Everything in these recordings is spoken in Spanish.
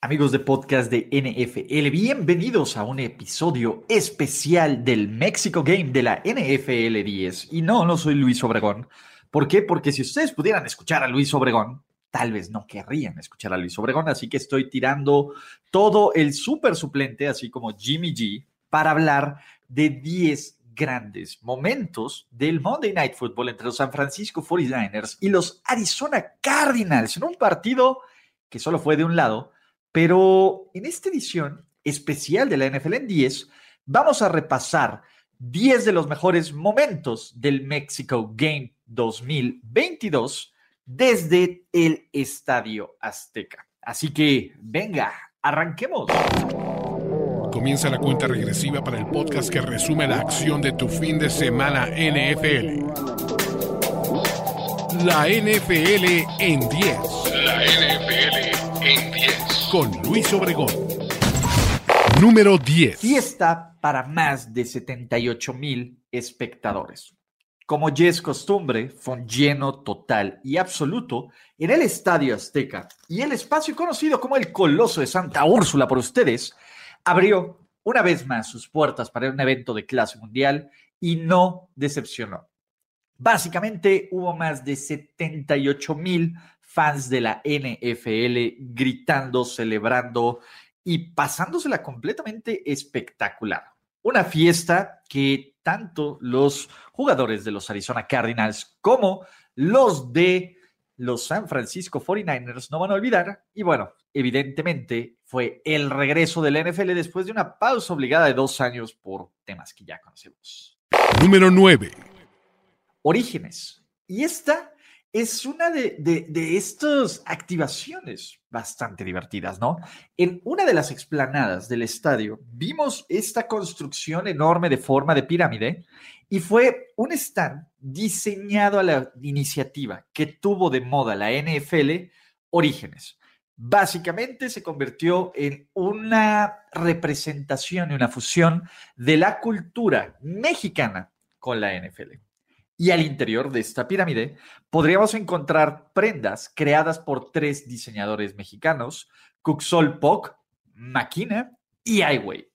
Amigos de podcast de NFL, bienvenidos a un episodio especial del Mexico Game de la NFL 10. Y no, no soy Luis Obregón. ¿Por qué? Porque si ustedes pudieran escuchar a Luis Obregón, tal vez no querrían escuchar a Luis Obregón, así que estoy tirando todo el súper suplente, así como Jimmy G, para hablar de 10 grandes momentos del Monday Night Football entre los San Francisco 49ers y los Arizona Cardinals en un partido que solo fue de un lado pero en esta edición especial de la NFL en 10, vamos a repasar 10 de los mejores momentos del Mexico Game 2022 desde el Estadio Azteca. Así que, venga, arranquemos. Comienza la cuenta regresiva para el podcast que resume la acción de tu fin de semana NFL. La NFL en 10. La NFL en 10 con Luis Obregón. Número 10. Fiesta para más de 78 mil espectadores. Como ya es costumbre, fue un lleno total y absoluto en el Estadio Azteca y el espacio conocido como el Coloso de Santa Úrsula por ustedes abrió una vez más sus puertas para un evento de clase mundial y no decepcionó. Básicamente hubo más de 78 mil fans de la NFL gritando, celebrando y pasándosela completamente espectacular. Una fiesta que tanto los jugadores de los Arizona Cardinals como los de los San Francisco 49ers no van a olvidar. Y bueno, evidentemente fue el regreso del NFL después de una pausa obligada de dos años por temas que ya conocemos. Número 9. Orígenes. Y esta es una de, de, estas activaciones bastante divertidas, ¿no? En una de las explanadas del estadio vimos esta construcción enorme de forma de pirámide y fue un stand diseñado a la iniciativa que tuvo de moda la NFL Orígenes. Básicamente se convirtió en una representación y una fusión de la cultura mexicana con la NFL. Y al interior de esta pirámide podríamos encontrar prendas creadas por tres diseñadores mexicanos, Cuxol Poc, Maquina y Highway.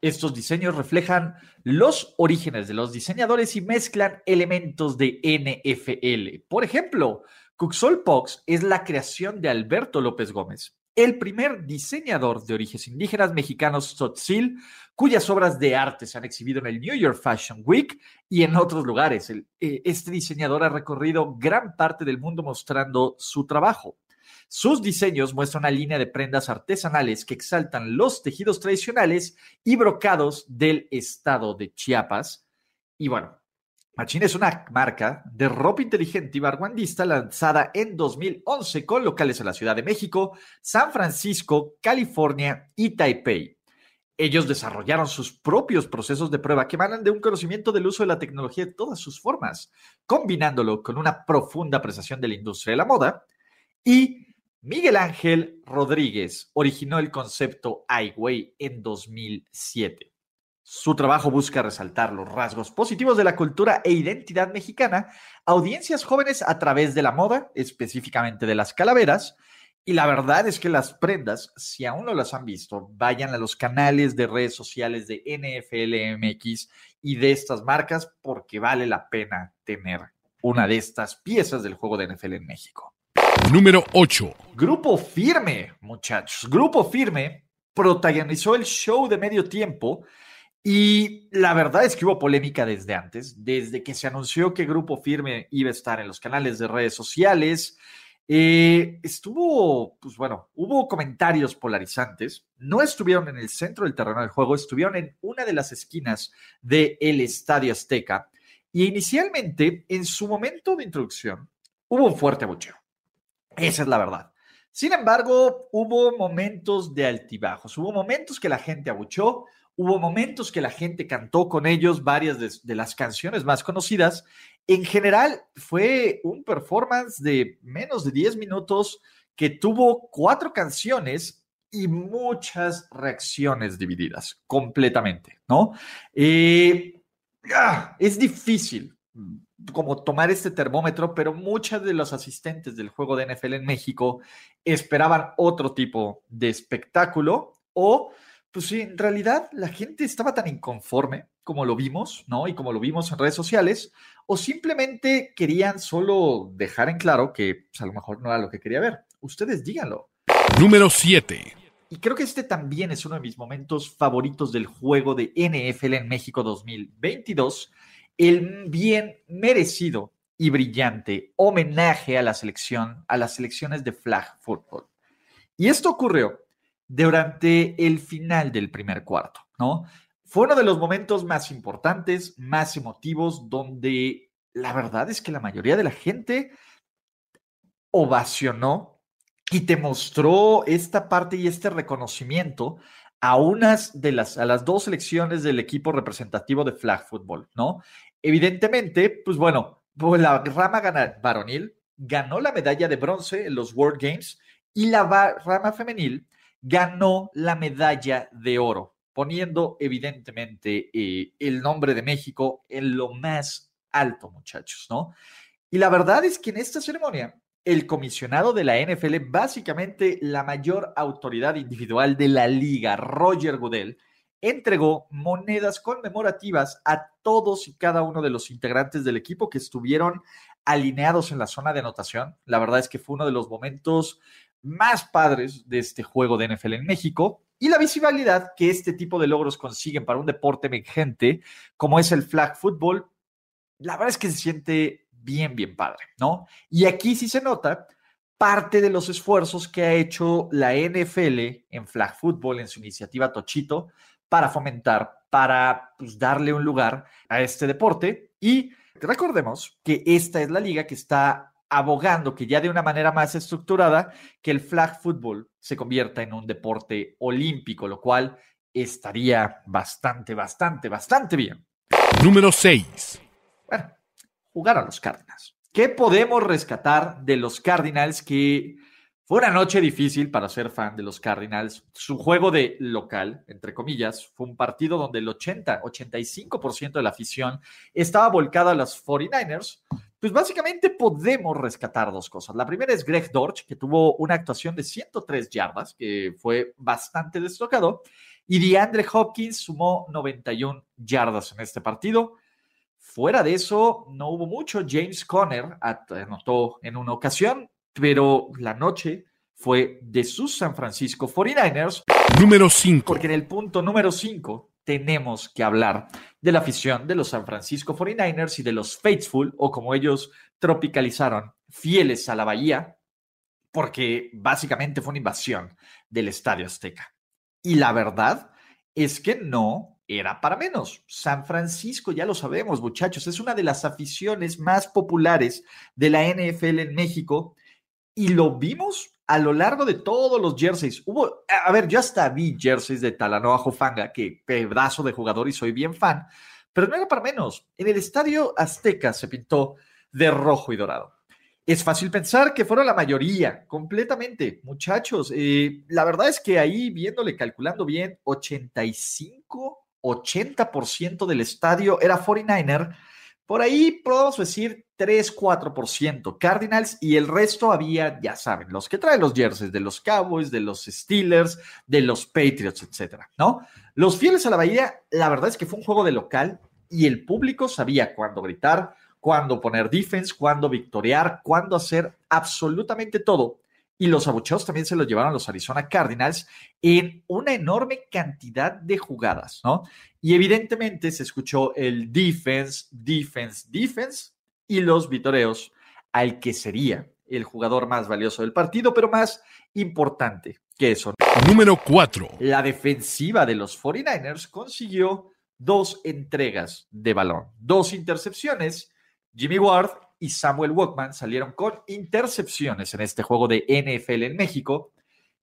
Estos diseños reflejan los orígenes de los diseñadores y mezclan elementos de NFL. Por ejemplo, Cuxol Pox es la creación de Alberto López Gómez, el primer diseñador de orígenes indígenas mexicanos Tzotzil, cuyas obras de arte se han exhibido en el New York Fashion Week y en otros lugares. Eh, este diseñador ha recorrido gran parte del mundo mostrando su trabajo. Sus diseños muestran una línea de prendas artesanales que exaltan los tejidos tradicionales y brocados del estado de Chiapas. Y bueno, Machine es una marca de ropa inteligente y barguandista lanzada en 2011 con locales en la Ciudad de México, San Francisco, California y Taipei. Ellos desarrollaron sus propios procesos de prueba que emanan de un conocimiento del uso de la tecnología de todas sus formas, combinándolo con una profunda apreciación de la industria de la moda. Y Miguel Ángel Rodríguez originó el concepto iWay en 2007. Su trabajo busca resaltar los rasgos positivos de la cultura e identidad mexicana a audiencias jóvenes a través de la moda, específicamente de las calaveras. Y la verdad es que las prendas, si aún no las han visto, vayan a los canales de redes sociales de NFLMX y de estas marcas porque vale la pena tener una de estas piezas del juego de NFL en México. Número 8. Grupo Firme, muchachos. Grupo Firme protagonizó el show de medio tiempo y la verdad es que hubo polémica desde antes, desde que se anunció que Grupo Firme iba a estar en los canales de redes sociales. Eh, estuvo, pues bueno, hubo comentarios polarizantes. No estuvieron en el centro del terreno del juego, estuvieron en una de las esquinas del Estadio Azteca. Y inicialmente, en su momento de introducción, hubo un fuerte abucheo. Esa es la verdad. Sin embargo, hubo momentos de altibajos, hubo momentos que la gente abuchó, Hubo momentos que la gente cantó con ellos varias de, las canciones más conocidas. En general, fue un performance de menos de 10 minutos que tuvo cuatro canciones y muchas reacciones divididas, completamente, ¿no? Eh, ah, es difícil como tomar este termómetro, pero muchas de los asistentes del juego de NFL en México esperaban otro tipo de espectáculo o, pues sí, en realidad la gente estaba tan inconforme como lo vimos, ¿no? Y como lo vimos en redes sociales, o simplemente querían solo dejar en claro que pues, a lo mejor no era lo que quería ver. Ustedes díganlo. Número 7. Y creo que este también es uno de mis momentos favoritos del juego de NFL en México 2022 el bien merecido y brillante homenaje a la selección, a las selecciones de flag football. Y esto ocurrió durante el final del primer cuarto, ¿no? Fue uno de los momentos más importantes, más emotivos, donde la verdad es que la mayoría de la gente ovacionó y te mostró esta parte y este reconocimiento a unas de las, a las dos selecciones del equipo representativo de flag football, ¿no? Evidentemente, pues bueno, pues la rama varonil ganó la medalla de bronce en los World Games y la rama femenil ganó la medalla de oro, poniendo evidentemente eh, el nombre de México en lo más alto, muchachos, ¿no? Y la verdad es que en esta ceremonia el comisionado de la NFL, básicamente la mayor autoridad individual de la liga, Roger Goodell, entregó monedas conmemorativas a todos y cada uno de los integrantes del equipo que estuvieron alineados en la zona de anotación. La verdad es que fue uno de los momentos más padres de este juego de NFL en México y la visibilidad que este tipo de logros consiguen para un deporte emergente como es el flag football, la verdad es que se siente bien, bien padre, ¿no? Y aquí sí se nota parte de los esfuerzos que ha hecho la NFL en flag football, en su iniciativa Tochito, para fomentar, para pues, darle un lugar a este deporte. Y recordemos que esta es la liga que está abogando que ya de una manera más estructurada que el flag football se convierta en un deporte olímpico, lo cual estaría bastante, bastante, bastante bien. Número 6. Bueno, jugar a los Cardinals. ¿Qué podemos rescatar de los Cardinals que fue una noche difícil para ser fan de los Cardinals. Su juego de local, entre comillas, fue un partido donde el 80, 85% de la afición estaba volcada a los 49ers. Pues básicamente podemos rescatar dos cosas. La primera es Greg Dorch, que tuvo una actuación de 103 yardas, que fue bastante destacado. Y DeAndre Hopkins sumó 91 yardas en este partido. Fuera de eso, no hubo mucho. James Conner anotó en una ocasión, pero la noche fue de sus San Francisco 49ers. Número 5. Porque en el punto número 5 tenemos que hablar de la afición de los San Francisco 49ers y de los Faithful, o como ellos tropicalizaron, fieles a la Bahía, porque básicamente fue una invasión del Estadio Azteca. Y la verdad es que no era para menos. San Francisco, ya lo sabemos, muchachos, es una de las aficiones más populares de la NFL en México y lo vimos a lo largo de todos los jerseys. Hubo, a ver, yo hasta vi jerseys de Talanoa Jofanga, que pedazo de jugador y soy bien fan, pero no era para menos. En el estadio Azteca se pintó de rojo y dorado. Es fácil pensar que fueron la mayoría, completamente, muchachos. Eh, la verdad es que ahí, viéndole, calculando bien, 85 80% del estadio era 49er. Por ahí podemos decir 3-4% Cardinals y el resto había, ya saben, los que traen los jerseys de los Cowboys, de los Steelers, de los Patriots, etcétera, ¿no? Los fieles a la Bahía, la verdad es que fue un juego de local y el público sabía cuándo gritar, cuándo poner defense, cuándo victoriar, cuándo hacer absolutamente todo y los abucheos también se los llevaron los Arizona Cardinals en una enorme cantidad de jugadas, ¿no? Y evidentemente se escuchó el defense, defense, defense y los vitoreos al que sería el jugador más valioso del partido, pero más importante que eso. Número 4. La defensiva de los 49ers consiguió dos entregas de balón, dos intercepciones. Jimmy Ward y Samuel Walkman salieron con intercepciones en este juego de NFL en México.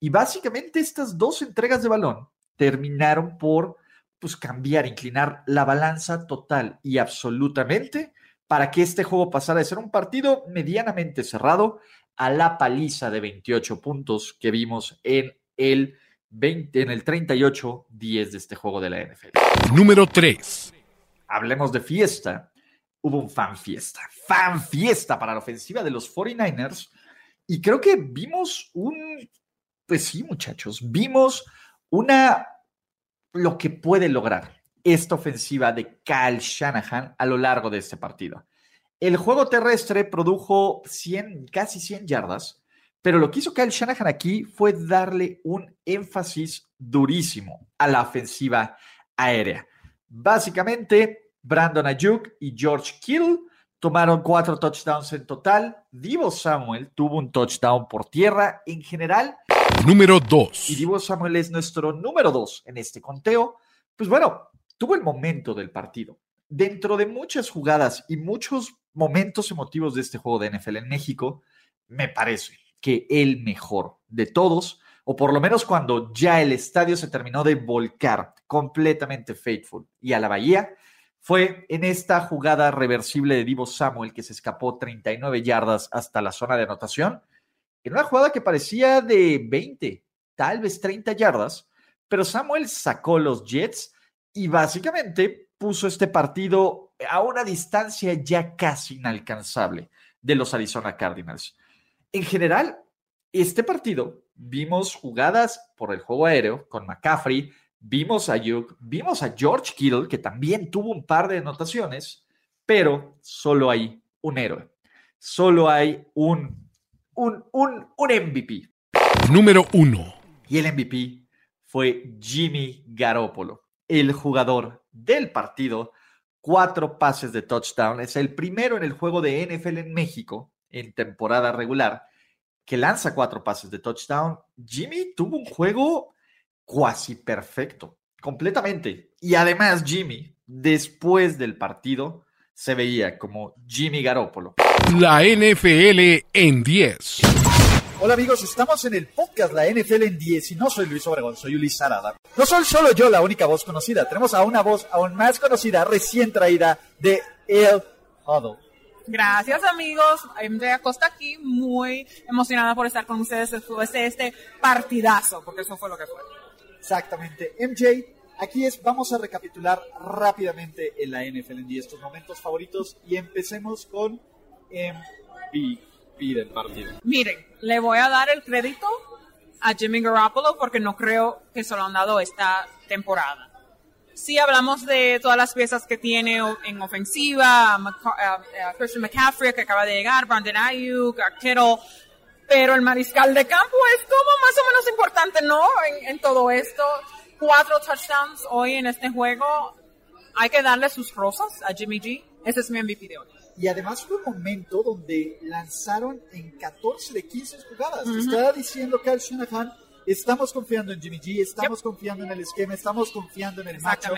Y básicamente estas dos entregas de balón terminaron por pues, cambiar, inclinar la balanza total y absolutamente para que este juego pasara de ser un partido medianamente cerrado a la paliza de 28 puntos que vimos en el 20, en el 38-10 de este juego de la NFL. Número 3. Hablemos de fiesta hubo un fan fiesta, fan fiesta para la ofensiva de los 49ers. Y creo que vimos un, pues sí, muchachos, vimos una, lo que puede lograr esta ofensiva de Kyle Shanahan a lo largo de este partido. El juego terrestre produjo 100, casi 100 yardas, pero lo que hizo Kyle Shanahan aquí fue darle un énfasis durísimo a la ofensiva aérea. Básicamente, Brandon Ayuk y George Kittle tomaron cuatro touchdowns en total. Divo Samuel tuvo un touchdown por tierra en general. Número 2. Y Divo Samuel es nuestro número 2 en este conteo. Pues bueno, tuvo el momento del partido. Dentro de muchas jugadas y muchos momentos emotivos de este juego de NFL en México, me parece que el mejor de todos, o por lo menos cuando ya el estadio se terminó de volcar completamente faithful y a la bahía, fue en esta jugada reversible de Divo Samuel que se escapó 39 yardas hasta la zona de anotación, en una jugada que parecía de 20, tal vez 30 yardas, pero Samuel sacó los Jets y básicamente puso este partido a una distancia ya casi inalcanzable de los Arizona Cardinals. En general, este partido vimos jugadas por el juego aéreo con McCaffrey, vimos a Yuk, vimos a George Kittle, que también tuvo un par de anotaciones, pero solo hay un héroe. Solo hay un, un, un, un MVP. Número uno. Y el MVP fue Jimmy Garoppolo, el jugador del partido. Cuatro pases de touchdown. Es el primero en el juego de NFL en México en temporada regular, que lanza cuatro pases de touchdown, Jimmy tuvo un juego cuasi perfecto, completamente. Y además Jimmy, después del partido, se veía como Jimmy Garoppolo. La NFL en 10. Hola amigos, estamos en el podcast La NFL en 10 y no soy Luis Obregón, soy Ulises Arada. No soy solo yo la única voz conocida, tenemos a una voz aún más conocida, recién traída de El Huddle. Gracias amigos, MJ Acosta aquí, muy emocionada por estar con ustedes después de este partidazo, porque eso fue lo que fue. Exactamente, MJ, aquí es, vamos a recapitular rápidamente en la NFL en 10 estos momentos favoritos y empecemos con MVP del partido. Miren, le voy a dar el crédito a Jimmy Garoppolo porque no creo que se lo han dado esta temporada sí hablamos de todas las piezas que tiene en ofensiva, Christian McCaffrey que acaba de llegar, Brandon Ayuk, Kittle, pero el mariscal de campo es como más o menos importante, ¿no? En, todo esto, cuatro touchdowns hoy en este juego, hay que darle sus rosas a Jimmy G. Ese es mi MVP de hoy. Y además fue un momento donde lanzaron en 14 de 15 jugadas. Estaba diciendo Kyle Shanahan estamos confiando en Jimmy G, estamos confiando en el esquema, estamos confiando en el macho.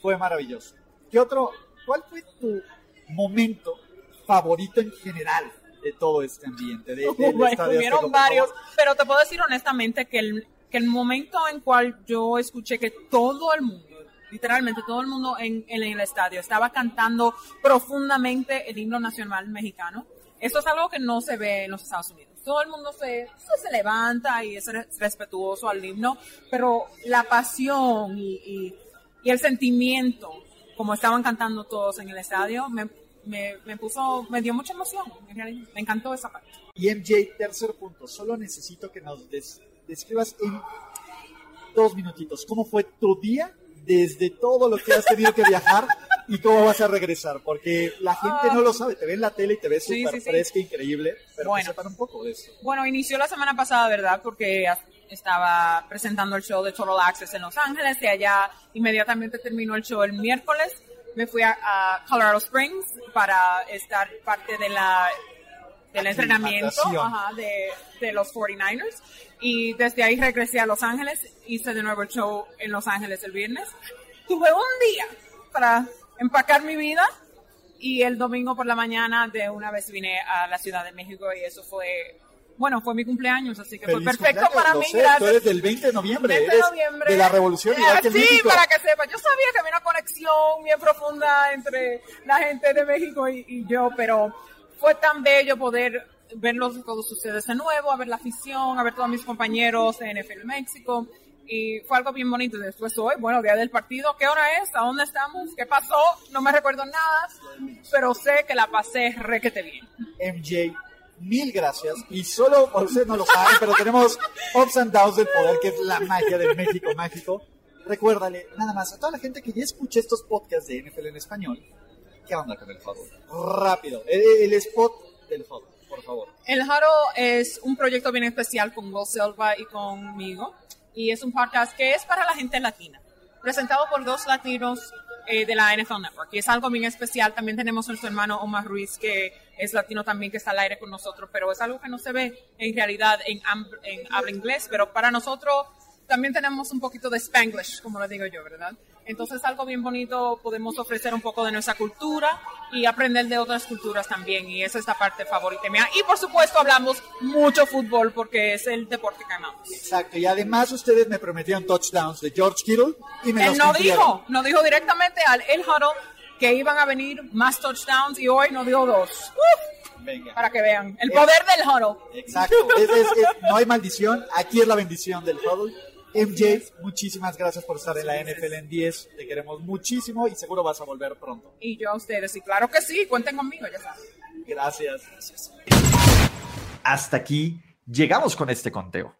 Fue maravilloso. ¿Qué otro? ¿Cuál fue tu momento favorito en general de todo este ambiente? De, bueno, varios, pero te puedo decir honestamente que el, que el momento en cual yo escuché que todo el mundo literalmente todo el mundo en, en, el estadio estaba cantando profundamente el himno nacional mexicano. Eso es algo que no se ve en los Estados Unidos todo el mundo se, se levanta y es respetuoso al himno, pero la pasión y, el sentimiento, como estaban cantando todos en el estadio, me, me, puso, me dio mucha emoción. Me encantó esa parte. Y MJ, tercer punto, solo necesito que nos describas en dos minutitos cómo fue tu día desde todo lo que has tenido que viajar y cómo vas a regresar, porque la gente no lo sabe, te ve en la tele y te ves súper fresca, increíble, pero bueno, sepan un poco de eso. Bueno, inició la semana pasada, ¿verdad? Porque estaba presentando el show de Total Access en Los Ángeles y allá inmediatamente terminó el show el miércoles. Me fui a, Colorado Springs para estar parte de la del entrenamiento de, de, los 49ers y desde ahí regresé a Los Ángeles, hice de nuevo el show en Los Ángeles el viernes. Tuve un día para empacar mi vida y el domingo por la mañana de una vez vine a la Ciudad de México y eso fue, bueno, fue mi cumpleaños, así que fue perfecto para mí. Sé, tú eres del 20 de noviembre, 20 de, noviembre. de la revolución. sí, para que sepa, yo sabía que había una conexión bien profunda entre la gente de México y, yo, pero fue tan bello poder verlos todos ustedes de nuevo, a ver la afición, a ver todos mis compañeros de NFL México y fue algo bien bonito. Después hoy, bueno, día del partido, ¿qué hora es? ¿A dónde estamos? ¿Qué pasó? No me recuerdo nada, pero sé que la pasé requete bien. MJ, mil gracias. Y solo, ustedes no lo saben, pero tenemos ups and downs del poder, que es la magia del México mágico. Recuérdale, nada más, a toda la gente que ya escucha estos podcasts de NFL en español, ¿qué onda con el fútbol? Rápido, el, spot del fútbol, por favor. El Huddle es un proyecto bien especial con Will Silva y conmigo y es un podcast que es para la gente latina, presentado por dos latinos eh, de la NFL Network. Y es algo bien especial. También tenemos a nuestro hermano Omar Ruiz, que es latino también, que está al aire con nosotros, pero es algo que no se ve en realidad en, en habla inglés, pero para nosotros también tenemos un poquito de spanglish, como lo digo yo, ¿verdad? Entonces algo bien bonito, podemos ofrecer un poco de nuestra cultura y aprender de otras culturas también. Y esa es la parte favorita mía. Y por supuesto hablamos mucho fútbol porque es el deporte que amamos. Exacto. Y además ustedes me prometieron touchdowns de George Kittle y me Él no dijo, no dijo directamente al El Huddle que iban a venir más touchdowns y hoy nos dio dos. Venga. Para que vean. El poder del huddle. Exacto. no hay maldición. Aquí es la bendición del huddle. MJ, muchísimas gracias por estar en la NFL en 10. Te queremos muchísimo y seguro vas a volver pronto. Y yo a ustedes, y claro que sí, cuenten conmigo, ya saben. Gracias. gracias. Hasta aquí llegamos con este conteo.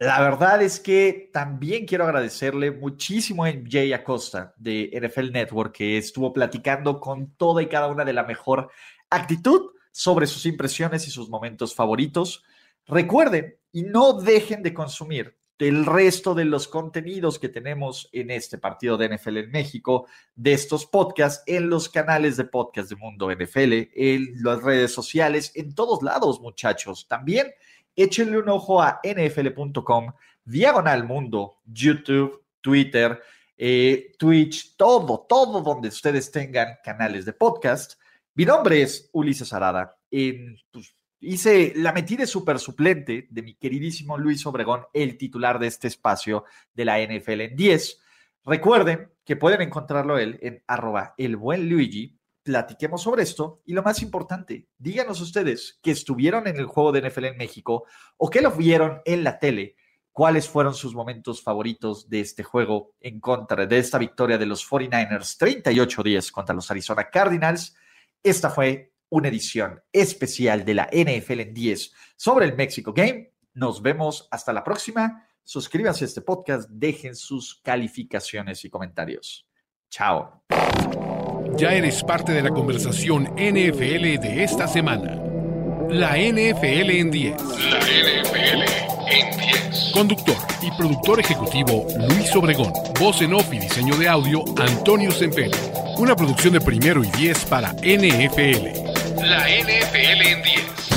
La verdad es que también quiero agradecerle muchísimo a MJ Acosta de NFL Network que estuvo platicando con toda y cada una de la mejor actitud sobre sus impresiones y sus momentos favoritos. Recuerden y no dejen de consumir el resto de los contenidos que tenemos en este partido de NFL en México, de estos podcasts, en los canales de podcast de Mundo NFL, en las redes sociales, en todos lados, muchachos. También échenle un ojo a nfl.com, diagonal mundo, YouTube, Twitter, eh, Twitch, todo, todo donde ustedes tengan canales de podcast. Mi nombre es Ulises Arada. En, pues, Hice, la metí de super suplente de mi queridísimo Luis Obregón, el titular de este espacio de la NFL en 10. Recuerden que pueden encontrarlo él en arroba el buen Luigi. Platiquemos sobre esto y lo más importante, díganos ustedes que estuvieron en el juego de NFL en México o que lo vieron en la tele, cuáles fueron sus momentos favoritos de este juego en contra de esta victoria de los 49ers 38-10 contra los Arizona Cardinals. Esta fue una edición especial de la NFL en 10 sobre el México Game. Nos vemos hasta la próxima. Suscríbanse a este podcast, dejen sus calificaciones y comentarios. Chao. Ya eres parte de la conversación NFL de esta semana. La NFL en 10. La NFL en 10. Conductor y productor ejecutivo Luis Obregón. Voz en off y diseño de audio Antonio Sempere. Una producción de primero y 10 para NFL. La NFL en 10.